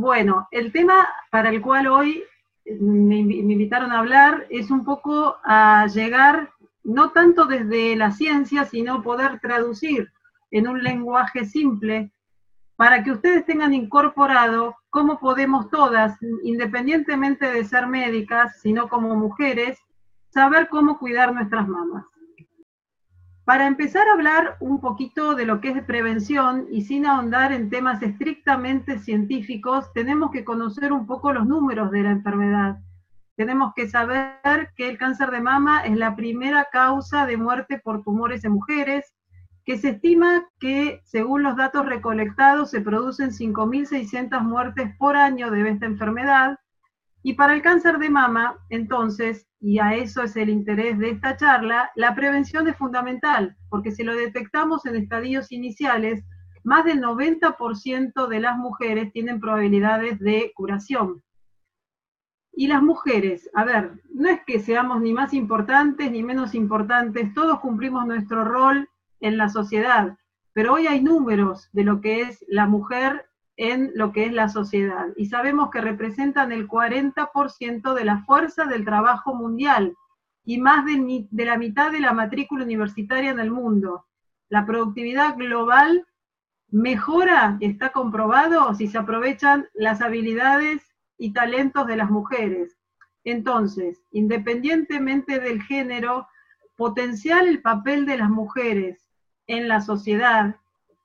Bueno, el tema para el cual hoy me, invitaron a hablar es un poco a llegar, no tanto desde la ciencia, sino poder traducir en un lenguaje simple para que ustedes tengan incorporado cómo podemos todas, independientemente de ser médicas, sino como mujeres, saber cómo cuidar nuestras mamas. Para empezar a hablar un poquito de lo que es prevención y sin ahondar en temas estrictamente científicos, tenemos que conocer un poco los números de la enfermedad. Tenemos que saber que el cáncer de mama es la primera causa de muerte por tumores en mujeres, que se estima que, según los datos recolectados, se producen 5.600 muertes por año de esta enfermedad, y para el cáncer de mama, entonces, y a eso es el interés de esta charla, la prevención es fundamental, porque si lo detectamos en estadios iniciales, más del 90% de las mujeres tienen probabilidades de curación. Y las mujeres, a ver, no es que seamos ni más importantes ni menos importantes, todos cumplimos nuestro rol en la sociedad, pero hoy hay números de lo que es la mujer en lo que es la sociedad. Y sabemos que representan el 40% de la fuerza del trabajo mundial y más de, la mitad de la matrícula universitaria en el mundo. La productividad global mejora, está comprobado, si se aprovechan las habilidades y talentos de las mujeres. Entonces, independientemente del género, potenciar el papel de las mujeres en la sociedad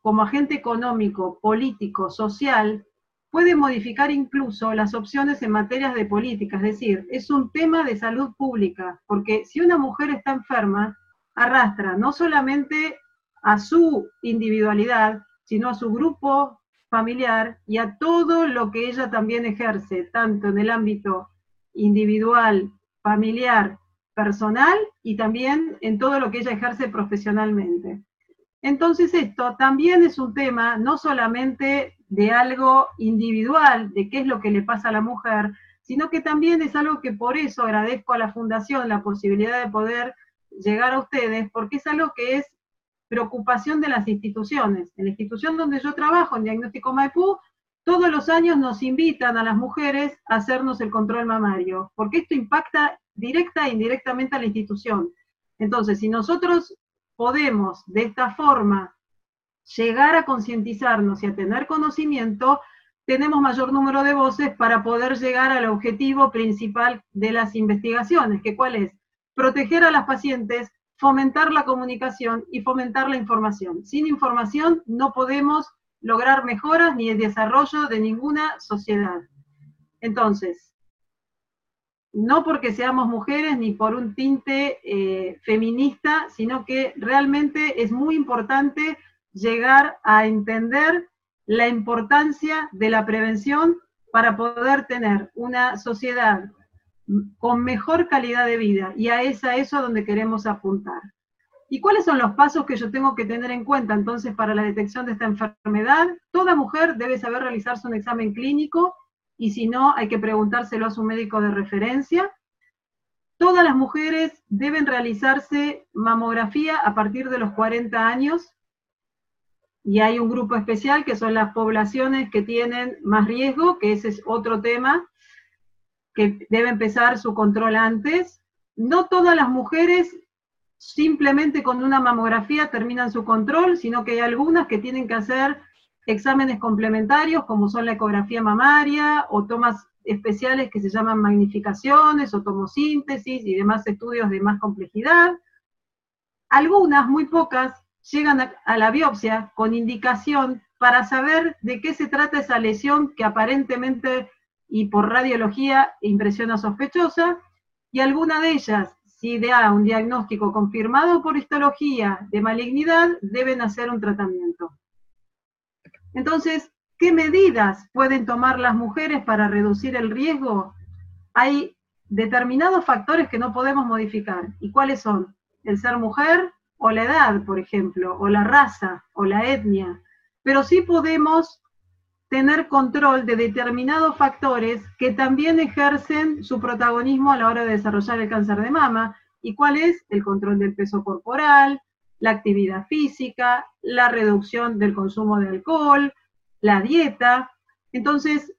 como agente económico, político, social, puede modificar incluso las opciones en materias de política, es decir, es un tema de salud pública, porque si una mujer está enferma, arrastra no solamente a su individualidad, sino a su grupo familiar y a todo lo que ella también ejerce, tanto en el ámbito individual, familiar, personal y también en todo lo que ella ejerce profesionalmente. Entonces esto también es un tema no solamente de algo individual, de qué es lo que le pasa a la mujer, sino que también es algo que por eso agradezco a la Fundación la posibilidad de poder llegar a ustedes, porque es algo que es preocupación de las instituciones. En la institución donde yo trabajo, en Diagnóstico Maipú, todos los años nos invitan a las mujeres a hacernos el control mamario, porque esto impacta directa e indirectamente a la institución. Entonces, si nosotros podemos de esta forma llegar a concientizarnos y a tener conocimiento, tenemos mayor número de voces para poder llegar al objetivo principal de las investigaciones, que cuál es proteger a las pacientes, fomentar la comunicación y fomentar la información. Sin información no podemos lograr mejoras ni el desarrollo de ninguna sociedad. Entonces, no porque seamos mujeres ni por un tinte eh, feminista, sino que realmente es muy importante llegar a entender la importancia de la prevención para poder tener una sociedad con mejor calidad de vida y a esa eso donde queremos apuntar. ¿Y cuáles son los pasos que yo tengo que tener en cuenta entonces para la detección de esta enfermedad? Toda mujer debe saber realizarse un examen clínico y si no, hay que preguntárselo a su médico de referencia. Todas las mujeres deben realizarse mamografía a partir de los 40 años y hay un grupo especial que son las poblaciones que tienen más riesgo, que ese es otro tema, que debe empezar su control antes. No todas las mujeres simplemente con una mamografía terminan su control, sino que hay algunas que tienen que hacer exámenes complementarios como son la ecografía mamaria o tomas especiales que se llaman magnificaciones o tomosíntesis y demás estudios de más complejidad. Algunas, muy pocas, llegan a, la biopsia con indicación para saber de qué se trata esa lesión que aparentemente y por radiología impresiona sospechosa, y alguna de ellas, si da un diagnóstico confirmado por histología de malignidad, deben hacer un tratamiento. Entonces, ¿qué medidas pueden tomar las mujeres para reducir el riesgo? Hay determinados factores que no podemos modificar. ¿Y cuáles son? El ser mujer o la edad, por ejemplo, o la raza o la etnia. Pero sí podemos tener control de determinados factores que también ejercen su protagonismo a la hora de desarrollar el cáncer de mama. ¿Y cuál es? El control del peso corporal, la actividad física, la reducción del consumo de alcohol, la dieta. Entonces,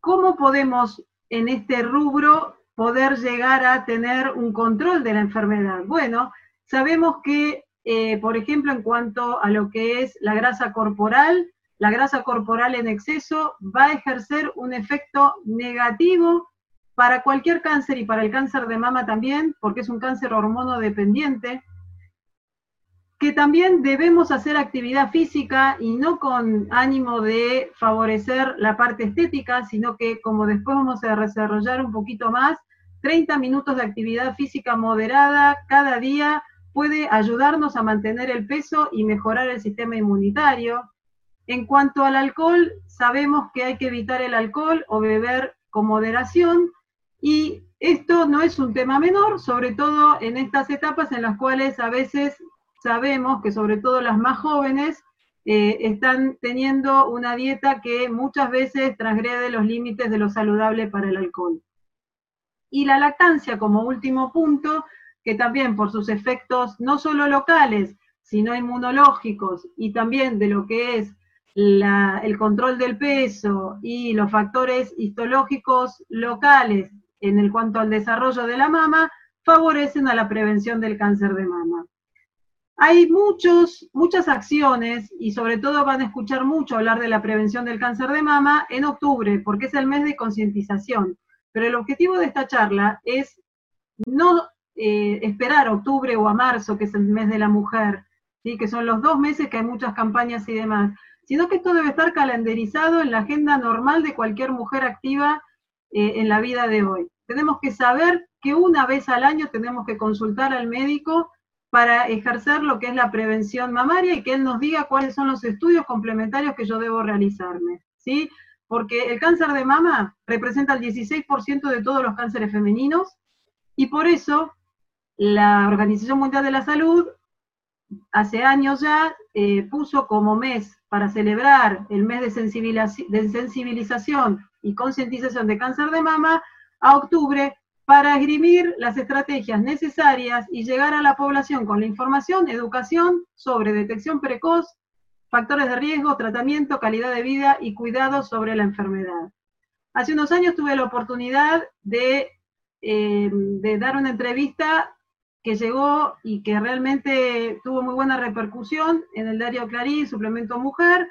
¿cómo podemos en este rubro poder llegar a tener un control de la enfermedad? Bueno, sabemos que, eh, por ejemplo, en cuanto a lo que es la grasa corporal, la grasa corporal en exceso va a ejercer un efecto negativo para cualquier cáncer y para el cáncer de mama también, porque es un cáncer hormonodependiente, que también debemos hacer actividad física y no con ánimo de favorecer la parte estética, sino que como después vamos a desarrollar un poquito más, 30 minutos de actividad física moderada cada día puede ayudarnos a mantener el peso y mejorar el sistema inmunitario. En cuanto al alcohol, sabemos que hay que evitar el alcohol o beber con moderación y esto no es un tema menor, sobre todo en estas etapas en las cuales a veces sabemos que sobre todo las más jóvenes eh, están teniendo una dieta que muchas veces transgrede los límites de lo saludable para el alcohol. Y la lactancia como último punto, que también por sus efectos no solo locales, sino inmunológicos y también de lo que es el control del peso y los factores histológicos locales en el cuanto al desarrollo de la mama, favorecen a la prevención del cáncer de mama. Hay muchos, muchas acciones y sobre todo van a escuchar mucho hablar de la prevención del cáncer de mama en octubre, porque es el mes de concientización. Pero el objetivo de esta charla es no eh, esperar octubre o a marzo, que es el mes de la mujer, ¿sí? que son los dos meses que hay muchas campañas y demás, sino que esto debe estar calendarizado en la agenda normal de cualquier mujer activa eh, en la vida de hoy. Tenemos que saber que una vez al año tenemos que consultar al médico para ejercer lo que es la prevención mamaria y que él nos diga cuáles son los estudios complementarios que yo debo realizarme, ¿sí? Porque el cáncer de mama representa el 16% de todos los cánceres femeninos y por eso la Organización Mundial de la Salud hace años ya eh, puso como mes para celebrar el mes de, sensibilización y concientización de cáncer de mama a octubre para esgrimir las estrategias necesarias y llegar a la población con la información, educación sobre detección precoz, factores de riesgo, tratamiento, calidad de vida y cuidado sobre la enfermedad. Hace unos años tuve la oportunidad de, eh, de dar una entrevista que llegó y que realmente tuvo muy buena repercusión en el diario Clarín, Suplemento Mujer,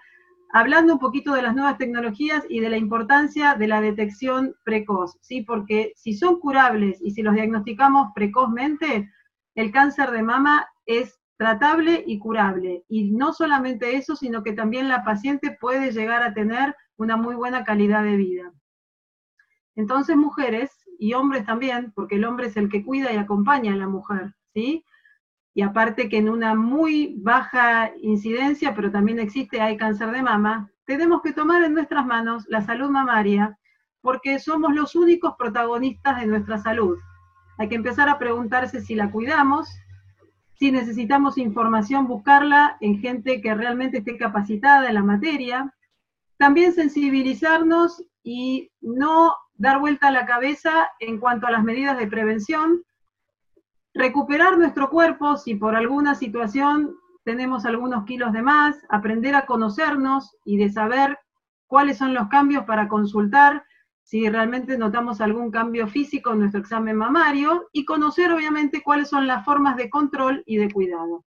hablando un poquito de las nuevas tecnologías y de la importancia de la detección precoz, ¿sí? Porque si son curables y si los diagnosticamos precozmente, el cáncer de mama es tratable y curable. Y no solamente eso, sino que también la paciente puede llegar a tener una muy buena calidad de vida. Entonces, mujeres, y hombres también, porque el hombre es el que cuida y acompaña a la mujer, ¿sí? Y aparte que en una muy baja incidencia, pero también existe, hay cáncer de mama, tenemos que tomar en nuestras manos la salud mamaria, porque somos los únicos protagonistas de nuestra salud. Hay que empezar a preguntarse si la cuidamos, si necesitamos información, buscarla en gente que realmente esté capacitada en la materia. También sensibilizarnos y no dar vuelta a la cabeza en cuanto a las medidas de prevención, recuperar nuestro cuerpo si por alguna situación tenemos algunos kilos de más, aprender a conocernos y de saber cuáles son los cambios para consultar si realmente notamos algún cambio físico en nuestro examen mamario y conocer obviamente cuáles son las formas de control y de cuidado.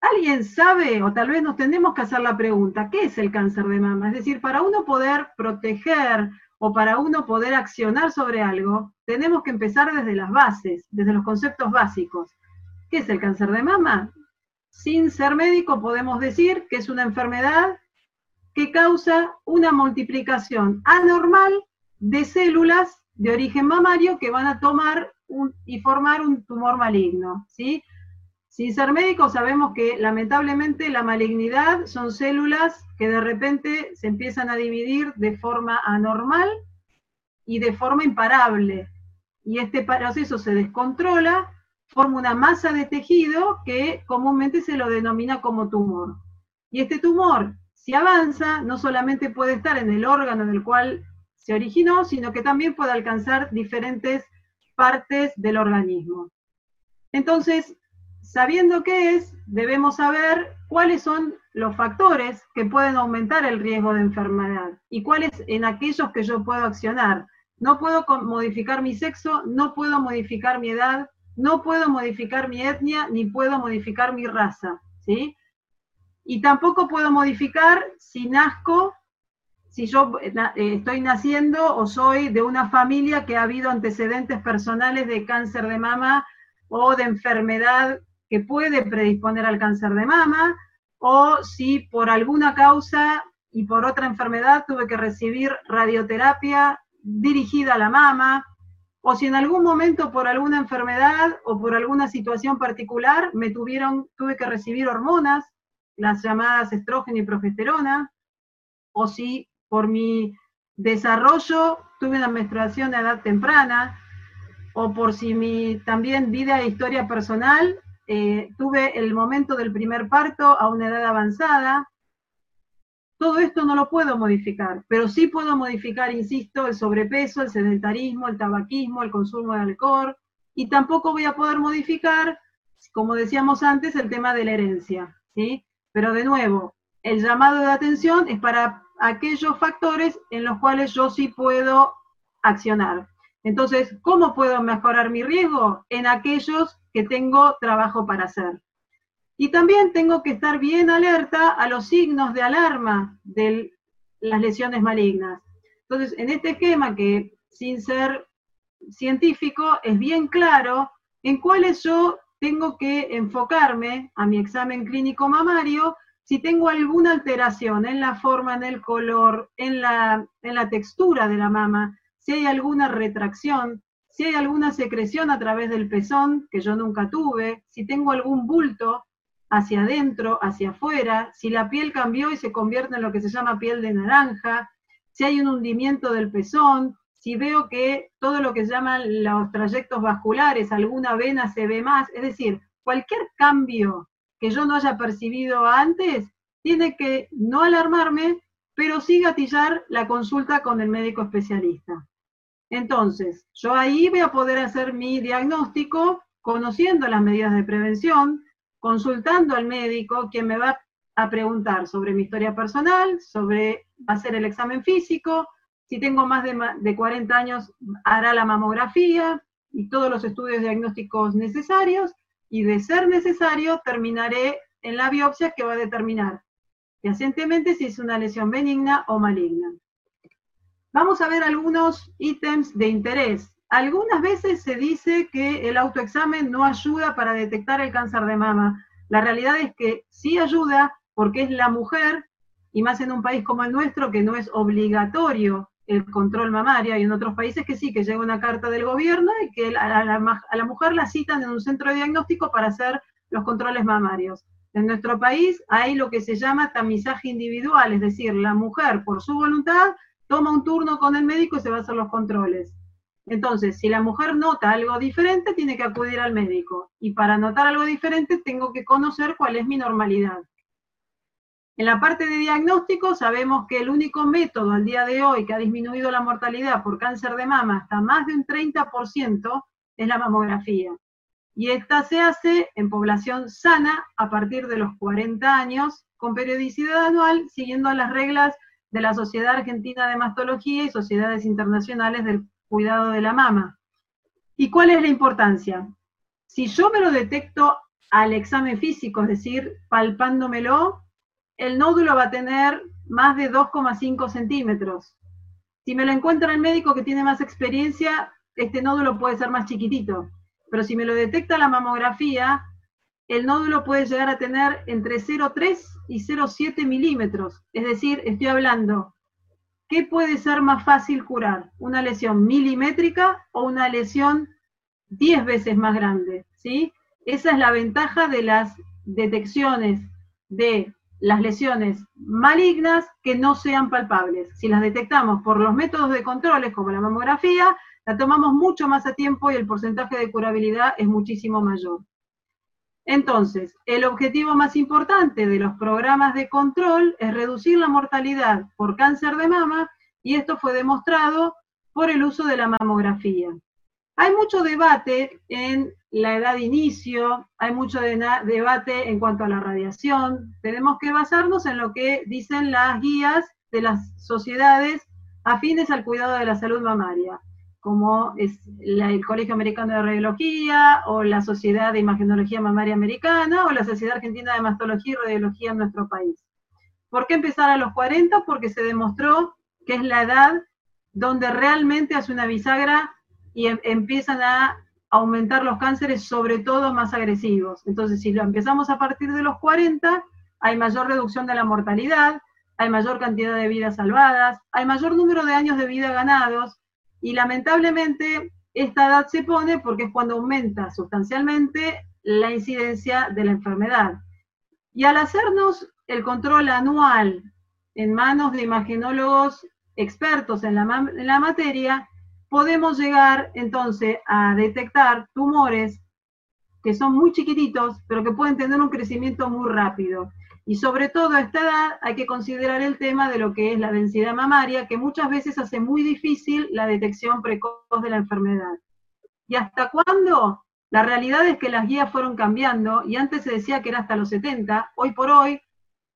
¿Alguien sabe, o tal vez nos tenemos que hacer la pregunta, ¿qué es el cáncer de mama? Es decir, para uno poder proteger o para uno poder accionar sobre algo, tenemos que empezar desde las bases, desde los conceptos básicos. ¿Qué es el cáncer de mama? Sin ser médico podemos decir que es una enfermedad que causa una multiplicación anormal de células de origen mamario que van a tomar y formar un tumor maligno, ¿sí? Sin ser médicos sabemos que lamentablemente la malignidad son células que de repente se empiezan a dividir de forma anormal y de forma imparable. Y este proceso se descontrola, forma una masa de tejido que comúnmente se lo denomina como tumor. Y este tumor, si avanza, no solamente puede estar en el órgano en el cual se originó, sino que también puede alcanzar diferentes partes del organismo. Entonces, Sabiendo qué es, debemos saber cuáles son los factores que pueden aumentar el riesgo de enfermedad y cuáles en aquellos que yo puedo accionar. No puedo modificar mi sexo, no puedo modificar mi edad, no puedo modificar mi etnia, ni puedo modificar mi raza, ¿sí? Y tampoco puedo modificar si nazco, si yo eh, eh, estoy naciendo o soy de una familia que ha habido antecedentes personales de cáncer de mama o de enfermedad que puede predisponer al cáncer de mama, o si por alguna causa y por otra enfermedad tuve que recibir radioterapia dirigida a la mama, o si en algún momento por alguna enfermedad o por alguna situación particular me tuvieron, tuve que recibir hormonas, las llamadas estrógeno y progesterona, o si por mi desarrollo tuve una menstruación a edad temprana, o por si mi también vida e historia personal, eh, tuve el momento del primer parto a una edad avanzada, todo esto no lo puedo modificar, pero sí puedo modificar, insisto, el sobrepeso, el sedentarismo, el tabaquismo, el consumo de alcohol, y tampoco voy a poder modificar, como decíamos antes, el tema de la herencia, ¿sí? Pero de nuevo, el llamado de atención es para aquellos factores en los cuales yo sí puedo accionar. Entonces, ¿cómo puedo mejorar mi riesgo? En aquellos que tengo trabajo para hacer. Y también tengo que estar bien alerta a los signos de alarma de las lesiones malignas. Entonces, en este esquema que sin ser científico es bien claro en cuáles yo tengo que enfocarme a mi examen clínico mamario si tengo alguna alteración en la forma, en el color, en la, en la textura de la mama, si hay alguna retracción, si hay alguna secreción a través del pezón, que yo nunca tuve, si tengo algún bulto hacia adentro, hacia afuera, si la piel cambió y se convierte en lo que se llama piel de naranja, si hay un hundimiento del pezón, si veo que todo lo que llaman los trayectos vasculares, alguna vena se ve más, es decir, cualquier cambio que yo no haya percibido antes, tiene que no alarmarme, pero sí gatillar la consulta con el médico especialista. Entonces, yo ahí voy a poder hacer mi diagnóstico conociendo las medidas de prevención, consultando al médico, quien me va a preguntar sobre mi historia personal, sobre hacer el examen físico, si tengo más de, de 40 años, hará la mamografía y todos los estudios diagnósticos necesarios, y de ser necesario, terminaré en la biopsia que va a determinar fehacientemente si es una lesión benigna o maligna. Vamos a ver algunos ítems de interés. Algunas veces se dice que el autoexamen no ayuda para detectar el cáncer de mama. La realidad es que sí ayuda porque es la mujer, y más en un país como el nuestro, que no es obligatorio el control mamario, y en otros países que sí, que llega una carta del gobierno y que a la, mujer la citan en un centro de diagnóstico para hacer los controles mamarios. En nuestro país hay lo que se llama tamizaje individual, es decir, la mujer por su voluntad toma un turno con el médico y se va a hacer los controles. Entonces, si la mujer nota algo diferente, tiene que acudir al médico. Y para notar algo diferente, tengo que conocer cuál es mi normalidad. En la parte de diagnóstico, sabemos que el único método al día de hoy que ha disminuido la mortalidad por cáncer de mama hasta más de un 30% es la mamografía. Y esta se hace en población sana a partir de los 40 años, con periodicidad anual, siguiendo las reglas de la Sociedad Argentina de Mastología y sociedades internacionales del cuidado de la mama. ¿Y cuál es la importancia? Si yo me lo detecto al examen físico, es decir, palpándomelo, el nódulo va a tener más de 2,5 centímetros. Si me lo encuentra el médico que tiene más experiencia, este nódulo puede ser más chiquitito. Pero si me lo detecta la mamografía, el nódulo puede llegar a tener entre 0,3 y 0,7 milímetros. Es decir, estoy hablando, ¿qué puede ser más fácil curar? ¿Una lesión milimétrica o una lesión 10 veces más grande? ¿sí? Esa es la ventaja de las detecciones de las lesiones malignas que no sean palpables. Si las detectamos por los métodos de controles como la mamografía, la tomamos mucho más a tiempo y el porcentaje de curabilidad es muchísimo mayor. Entonces, el objetivo más importante de los programas de control es reducir la mortalidad por cáncer de mama y esto fue demostrado por el uso de la mamografía. Hay mucho debate en la edad de inicio, hay mucho debate en cuanto a la radiación. Tenemos que basarnos en lo que dicen las guías de las sociedades afines al cuidado de la salud mamaria, como es el Colegio Americano de Radiología, o la Sociedad de Imagenología Mamaria Americana, o la Sociedad Argentina de Mastología y Radiología en nuestro país. ¿Por qué empezar a los 40? Porque se demostró que es la edad donde realmente hace una bisagra y em, empiezan a aumentar los cánceres, sobre todo más agresivos. Entonces, si lo empezamos a partir de los 40, hay mayor reducción de la mortalidad, hay mayor cantidad de vidas salvadas, hay mayor número de años de vida ganados, y lamentablemente esta edad se pone porque es cuando aumenta sustancialmente la incidencia de la enfermedad. Y al hacernos el control anual en manos de imagenólogos expertos en la, en la materia, podemos llegar entonces a detectar tumores que son muy chiquititos, pero que pueden tener un crecimiento muy rápido. Y sobre todo a esta edad hay que considerar el tema de lo que es la densidad mamaria, que muchas veces hace muy difícil la detección precoz de la enfermedad. ¿Y hasta cuándo? La realidad es que las guías fueron cambiando y antes se decía que era hasta los 70, hoy por hoy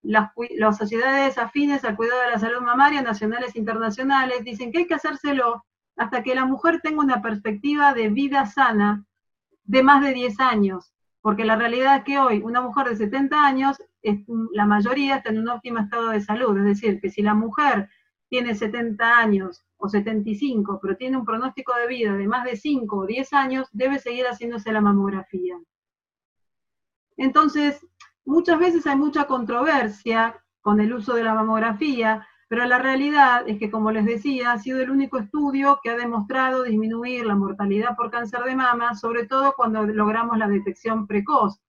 las, las sociedades afines al cuidado de la salud mamaria, nacionales e internacionales, dicen que hay que hacérselo hasta que la mujer tenga una perspectiva de vida sana de más de 10 años, porque la realidad es que hoy una mujer de 70 años, la mayoría está en un óptimo estado de salud, es decir, que si la mujer tiene 70 años o 75, pero tiene un pronóstico de vida de más de 5 o 10 años, debe seguir haciéndose la mamografía. Entonces, muchas veces hay mucha controversia con el uso de la mamografía, pero la realidad es que, como les decía, ha sido el único estudio que ha demostrado disminuir la mortalidad por cáncer de mama, sobre todo cuando logramos la detección precoz,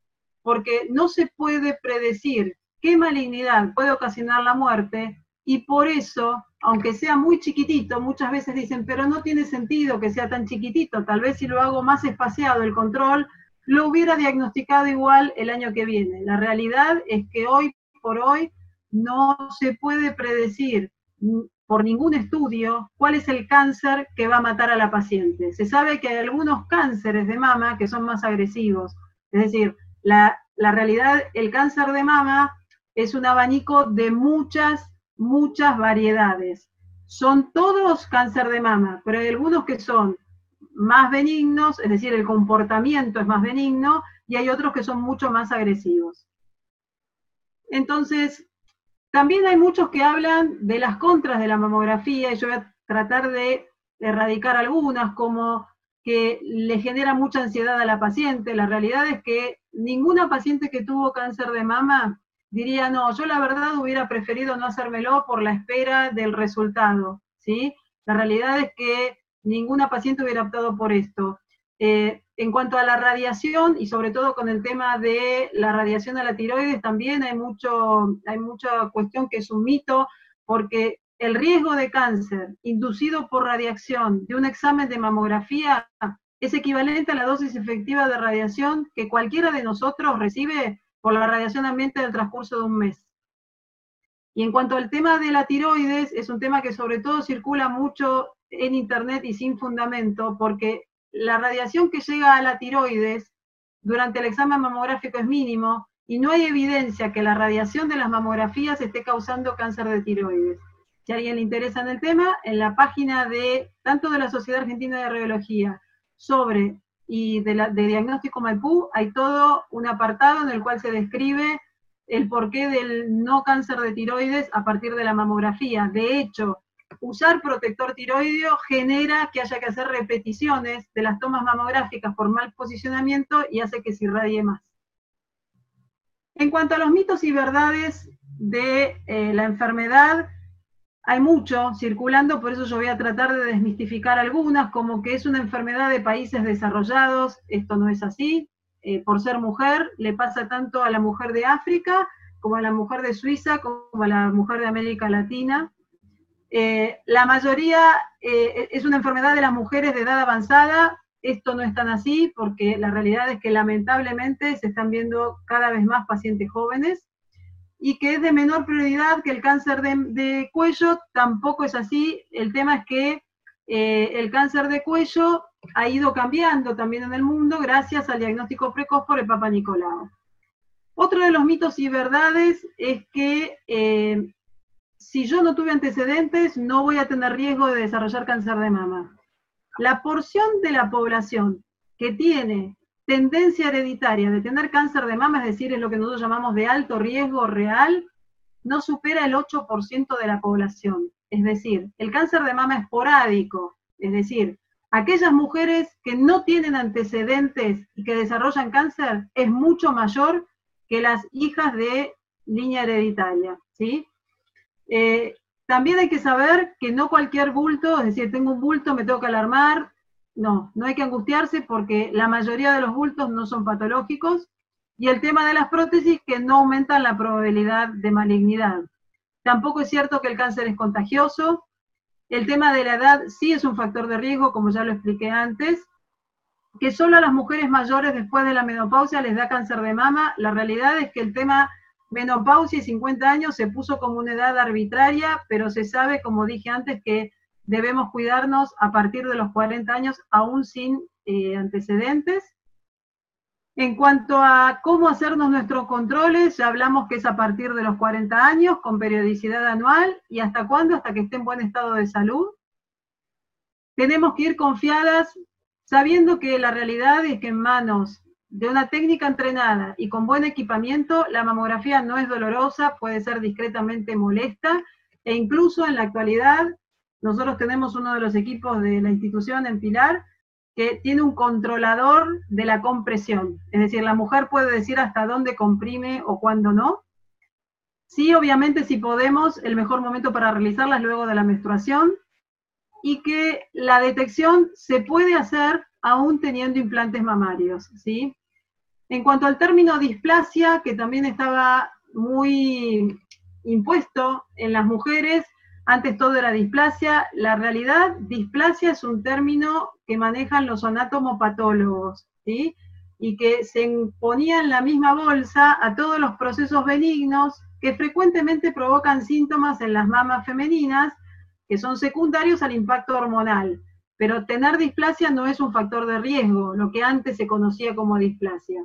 porque no se puede predecir qué malignidad puede ocasionar la muerte y por eso, aunque sea muy chiquitito, muchas veces dicen, pero no tiene sentido que sea tan chiquitito, tal vez si lo hago más espaciado el control, lo hubiera diagnosticado igual el año que viene. La realidad es que hoy por hoy no se puede predecir por ningún estudio cuál es el cáncer que va a matar a la paciente. Se sabe que hay algunos cánceres de mama que son más agresivos. Es decir, la, realidad, el cáncer de mama es un abanico de muchas, muchas variedades. Son todos cáncer de mama, pero hay algunos que son más benignos, es decir, el comportamiento es más benigno, y hay otros que son mucho más agresivos. Entonces, también hay muchos que hablan de las contras de la mamografía y yo voy a tratar de erradicar algunas, como que le genera mucha ansiedad a la paciente. La realidad es que ninguna paciente que tuvo cáncer de mama diría, no, yo la verdad hubiera preferido no hacérmelo por la espera del resultado, ¿sí? La realidad es que ninguna paciente hubiera optado por esto. Eh, en cuanto a la radiación, y sobre todo con el tema de la radiación a la tiroides, también hay, mucho, hay mucha cuestión que es un mito, porque el riesgo de cáncer inducido por radiación de un examen de mamografía es equivalente a la dosis efectiva de radiación que cualquiera de nosotros recibe por la radiación ambiente del transcurso de un mes. Y en cuanto al tema de la tiroides, es un tema que sobre todo circula mucho en Internet y sin fundamento, porque la radiación que llega a la tiroides durante el examen mamográfico es mínimo y no hay evidencia que la radiación de las mamografías esté causando cáncer de tiroides. Si a alguien le interesa en el tema, en la página de tanto de la Sociedad Argentina de Radiología sobre y de, Diagnóstico Maipú, hay todo un apartado en el cual se describe el porqué del no cáncer de tiroides a partir de la mamografía. De hecho, usar protector tiroideo genera que haya que hacer repeticiones de las tomas mamográficas por mal posicionamiento y hace que se irradie más. En cuanto a los mitos y verdades de eh, la enfermedad, hay mucho circulando, por eso yo voy a tratar de desmistificar algunas, como que es una enfermedad de países desarrollados, esto no es así, eh, por ser mujer, le pasa tanto a la mujer de África como a la mujer de Suiza, como a la mujer de América Latina. Eh, la mayoría eh, es una enfermedad de las mujeres de edad avanzada. Esto no es tan así porque la realidad es que lamentablemente se están viendo cada vez más pacientes jóvenes y que es de menor prioridad que el cáncer de, cuello. Tampoco es así. El tema es que eh, el cáncer de cuello ha ido cambiando también en el mundo gracias al diagnóstico precoz por el Papa Nicolau. Otro de los mitos y verdades es que eh, si yo no tuve antecedentes, no voy a tener riesgo de desarrollar cáncer de mama. La porción de la población que tiene tendencia hereditaria de tener cáncer de mama, es decir, es lo que nosotros llamamos de alto riesgo real, no supera el 8% de la población. Es decir, el cáncer de mama esporádico, es decir, aquellas mujeres que no tienen antecedentes y que desarrollan cáncer es mucho mayor que las hijas de línea hereditaria, ¿sí? Eh, también hay que saber que no cualquier bulto, es decir, tengo un bulto, me tengo que alarmar, no, no hay que angustiarse porque la mayoría de los bultos no son patológicos y el tema de las prótesis que no aumentan la probabilidad de malignidad. Tampoco es cierto que el cáncer es contagioso. El tema de la edad sí es un factor de riesgo, como ya lo expliqué antes. Que solo a las mujeres mayores después de la menopausia les da cáncer de mama. La realidad es que el tema menopausia y 50 años se puso como una edad arbitraria, pero se sabe, como dije antes, que debemos cuidarnos a partir de los 40 años, aún sin eh, antecedentes. En cuanto a cómo hacernos nuestros controles, ya hablamos que es a partir de los 40 años, con periodicidad anual, y hasta cuándo, hasta que esté en buen estado de salud. Tenemos que ir confiadas, sabiendo que la realidad es que en manos de una técnica entrenada y con buen equipamiento, la mamografía no es dolorosa, puede ser discretamente molesta, e incluso en la actualidad nosotros tenemos uno de los equipos de la institución en Pilar que tiene un controlador de la compresión. Es decir, la mujer puede decir hasta dónde comprime o cuándo no. Sí, obviamente, si podemos, el mejor momento para realizarlas luego de la menstruación y que la detección se puede hacer aún teniendo implantes mamarios, ¿sí? En cuanto al término displasia, que también estaba muy impuesto en las mujeres, antes todo era displasia. La realidad, displasia es un término que manejan los anatomopatólogos, ¿sí? Y que se ponía en la misma bolsa a todos los procesos benignos que frecuentemente provocan síntomas en las mamas femeninas que son secundarios al impacto hormonal. Pero tener displasia no es un factor de riesgo, lo que antes se conocía como displasia.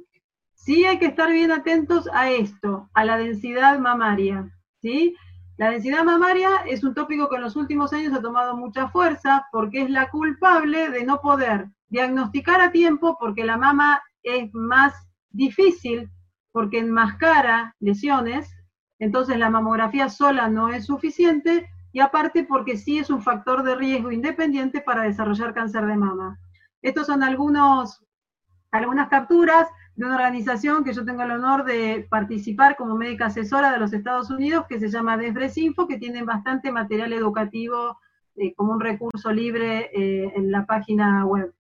Sí hay que estar bien atentos a esto, a la densidad mamaria, ¿sí? La densidad mamaria es un tópico que en los últimos años ha tomado mucha fuerza porque es la culpable de no poder diagnosticar a tiempo porque la mama es más difícil porque enmascara lesiones, entonces la mamografía sola no es suficiente y aparte porque sí es un factor de riesgo independiente para desarrollar cáncer de mama. Estos son algunos, algunas capturas de una organización que yo tengo el honor de participar como médica asesora de los Estados Unidos, que se llama Info, que tiene bastante material educativo eh, como un recurso libre eh, en la página web.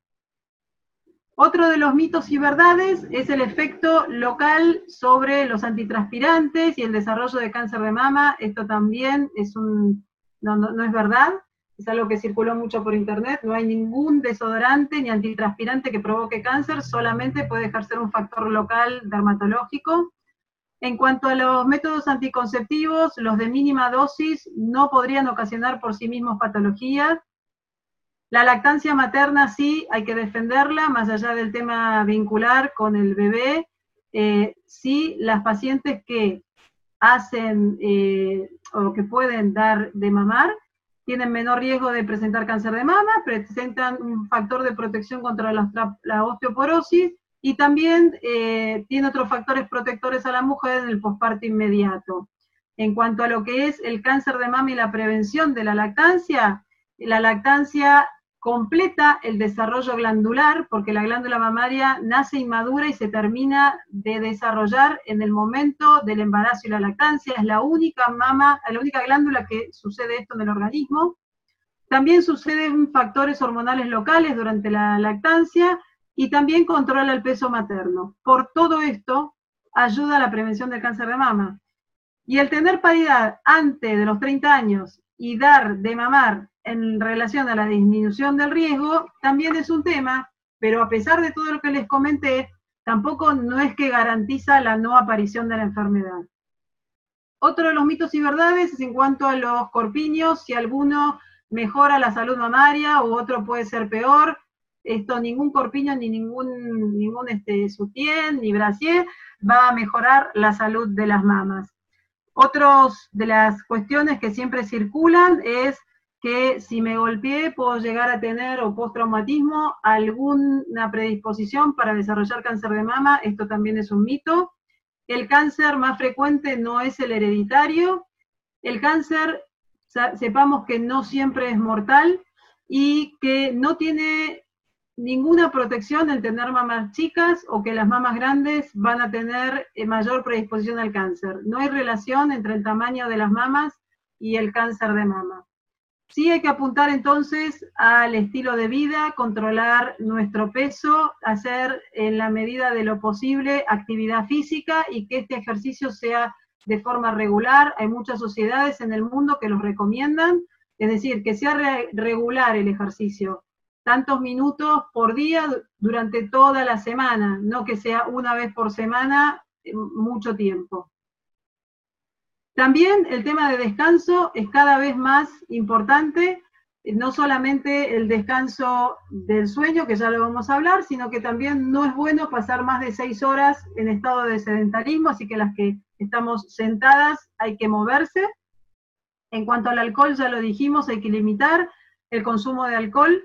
Otro de los mitos y verdades es el efecto local sobre los antitranspirantes y el desarrollo de cáncer de mama. Esto también es un, no es verdad es algo que circuló mucho por internet, no hay ningún desodorante ni antitranspirante que provoque cáncer, solamente puede ejercer un factor local dermatológico. En cuanto a los métodos anticonceptivos, los de mínima dosis no podrían ocasionar por sí mismos patologías. La lactancia materna sí hay que defenderla, más allá del tema vincular con el bebé. Eh, sí, las pacientes que hacen eh, o que pueden dar de mamar, tienen menor riesgo de presentar cáncer de mama, presentan un factor de protección contra la, osteoporosis y también eh, tiene otros factores protectores a la mujer en el posparto inmediato. En cuanto a lo que es el cáncer de mama y la prevención de la lactancia, la lactancia completa el desarrollo glandular, porque la glándula mamaria nace inmadura y se termina de desarrollar en el momento del embarazo y la lactancia. Es la única mama, la única glándula que sucede esto en el organismo. También suceden factores hormonales locales durante la lactancia y también controla el peso materno. Por todo esto, ayuda a la prevención del cáncer de mama. Y el tener paridad antes de los 30 años y dar de mamar en relación a la disminución del riesgo también es un tema, pero a pesar de todo lo que les comenté, tampoco no es que garantiza la no aparición de la enfermedad. Otro de los mitos y verdades es en cuanto a los corpiños, si alguno mejora la salud mamaria o otro puede ser peor. esto ningún corpiño, ni ningún, ningún este, sutién, ni brasier va a mejorar la salud de las mamas. Otros de las cuestiones que siempre circulan es que si me golpeé puedo llegar a tener o postraumatismo alguna predisposición para desarrollar cáncer de mama, esto también es un mito. El cáncer más frecuente no es el hereditario. El cáncer, sepamos que no siempre es mortal y que no tiene ninguna protección en tener mamas chicas o que las mamas grandes van a tener eh, mayor predisposición al cáncer. No hay relación entre el tamaño de las mamas y el cáncer de mama. Sí hay que apuntar entonces al estilo de vida, controlar nuestro peso, hacer en la medida de lo posible actividad física y que este ejercicio sea de forma regular. Hay muchas sociedades en el mundo que los recomiendan, es decir, que sea regular el ejercicio, tantos minutos por día durante toda la semana, no que sea una vez por semana eh, mucho tiempo. También el tema de descanso es cada vez más importante, no solamente el descanso del sueño, que ya lo vamos a hablar, sino que también no es bueno pasar más de seis horas en estado de sedentarismo, así que las que estamos sentadas hay que moverse. En cuanto al alcohol, ya lo dijimos, hay que limitar el consumo de alcohol,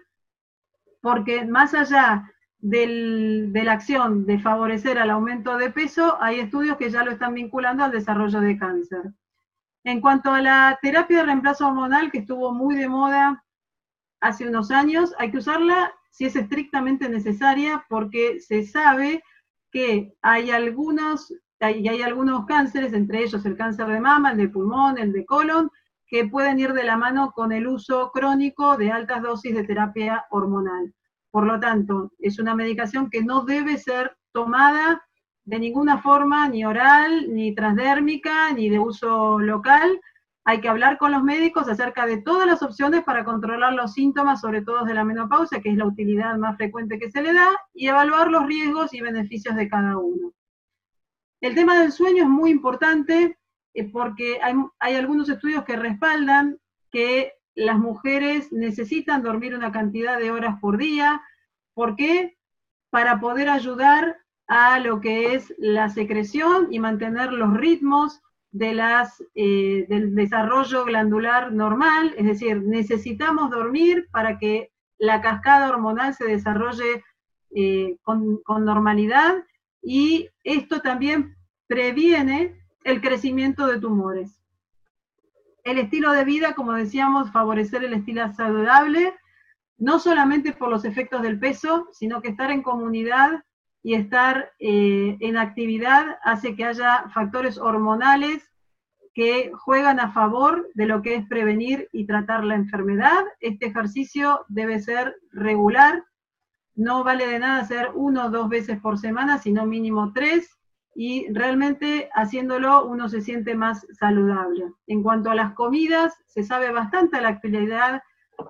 porque más allá de la acción de favorecer al aumento de peso, hay estudios que ya lo están vinculando al desarrollo de cáncer. En cuanto a la terapia de reemplazo hormonal, que estuvo muy de moda hace unos años, hay que usarla si es estrictamente necesaria, porque se sabe que hay algunos, hay, hay algunos cánceres, entre ellos el cáncer de mama, el de pulmón, el de colon, que pueden ir de la mano con el uso crónico de altas dosis de terapia hormonal. Por lo tanto, es una medicación que no debe ser tomada de ninguna forma, ni oral, ni transdérmica, ni de uso local. Hay que hablar con los médicos acerca de todas las opciones para controlar los síntomas, sobre todo de la menopausia, que es la utilidad más frecuente que se le da, y evaluar los riesgos y beneficios de cada uno. El tema del sueño es muy importante eh, porque hay, hay algunos estudios que respaldan que las mujeres necesitan dormir una cantidad de horas por día. ¿Por qué? Para poder ayudar a lo que es la secreción y mantener los ritmos de las, eh, del desarrollo glandular normal, es decir, necesitamos dormir para que la cascada hormonal se desarrolle eh, con, con normalidad y esto también previene el crecimiento de tumores. El estilo de vida, como decíamos, favorecer el estilo saludable, no solamente por los efectos del peso, sino que estar en comunidad y estar eh, en actividad hace que haya factores hormonales que juegan a favor de lo que es prevenir y tratar la enfermedad. Este ejercicio debe ser regular, no vale de nada hacer uno o dos veces por semana, sino mínimo tres y realmente haciéndolo uno se siente más saludable. En cuanto a las comidas, se sabe bastante la actualidad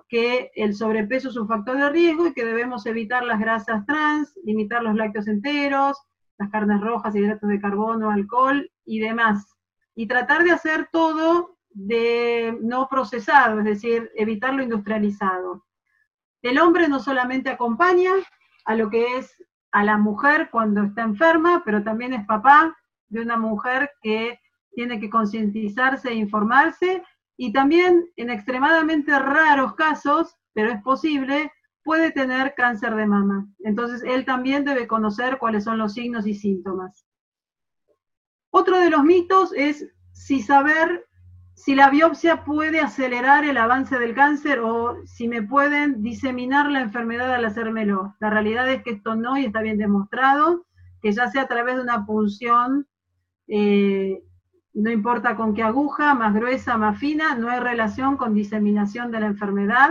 que el sobrepeso es un factor de riesgo y que debemos evitar las grasas trans, limitar los lácteos enteros, las carnes rojas, hidratos de carbono, alcohol y demás. Y tratar de hacer todo de no procesado, es decir, evitar lo industrializado. El hombre no solamente acompaña a lo que es a la mujer cuando está enferma, pero también es papá de una mujer que tiene que concientizarse e informarse y también en extremadamente raros casos, pero es posible, puede tener cáncer de mama. Entonces él también debe conocer cuáles son los signos y síntomas. Otro de los mitos es si saber si la biopsia puede acelerar el avance del cáncer o si me pueden diseminar la enfermedad al hacérmelo. La realidad es que esto no y está bien demostrado, que ya sea a través de una punción, eh, no importa con qué aguja, más gruesa, más fina, no hay relación con diseminación de la enfermedad.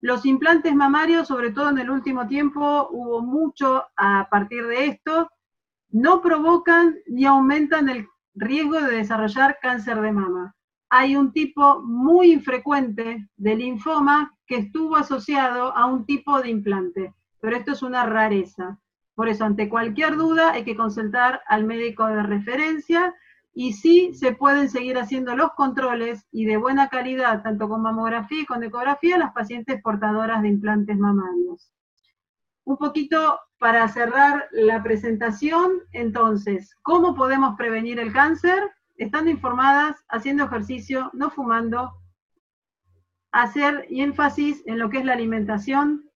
Los implantes mamarios, sobre todo en el último tiempo, hubo mucho a partir de esto, no provocan ni aumentan el riesgo de desarrollar cáncer de mama hay un tipo muy infrecuente de linfoma que estuvo asociado a un tipo de implante, pero esto es una rareza. Por eso, ante cualquier duda, hay que consultar al médico de referencia y sí se pueden seguir haciendo los controles y de buena calidad, tanto con mamografía y con ecografía, las pacientes portadoras de implantes mamarios. Un poquito para cerrar la presentación, entonces, ¿cómo podemos prevenir el cáncer? Estando informadas, haciendo ejercicio, no fumando, hacer énfasis en lo que es la alimentación,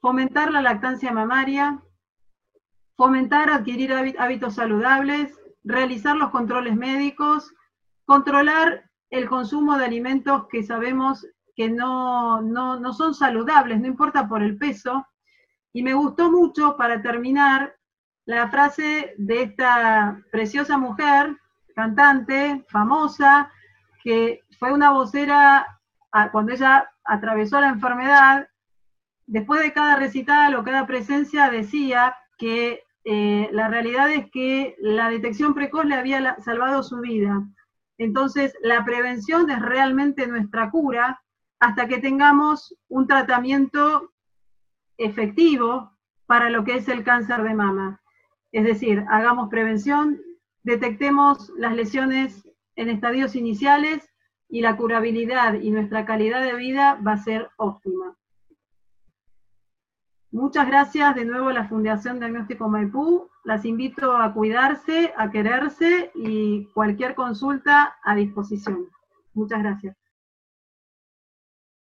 fomentar la lactancia mamaria, fomentar adquirir hábitos saludables, realizar los controles médicos, controlar el consumo de alimentos que sabemos que no, no, son saludables, no importa por el peso. Y me gustó mucho, para terminar, la frase de esta preciosa mujer, cantante, famosa, que fue una vocera cuando ella atravesó la enfermedad, después de cada recital o cada presencia decía que eh, la realidad es que la detección precoz le había salvado su vida. Entonces, la prevención es realmente nuestra cura hasta que tengamos un tratamiento efectivo para lo que es el cáncer de mama. Es decir, hagamos prevención, detectemos las lesiones en estadios iniciales y la curabilidad y nuestra calidad de vida va a ser óptima. Muchas gracias de nuevo a la Fundación Diagnóstico Maipú. Las invito a cuidarse, a quererse y cualquier consulta a disposición. Muchas gracias.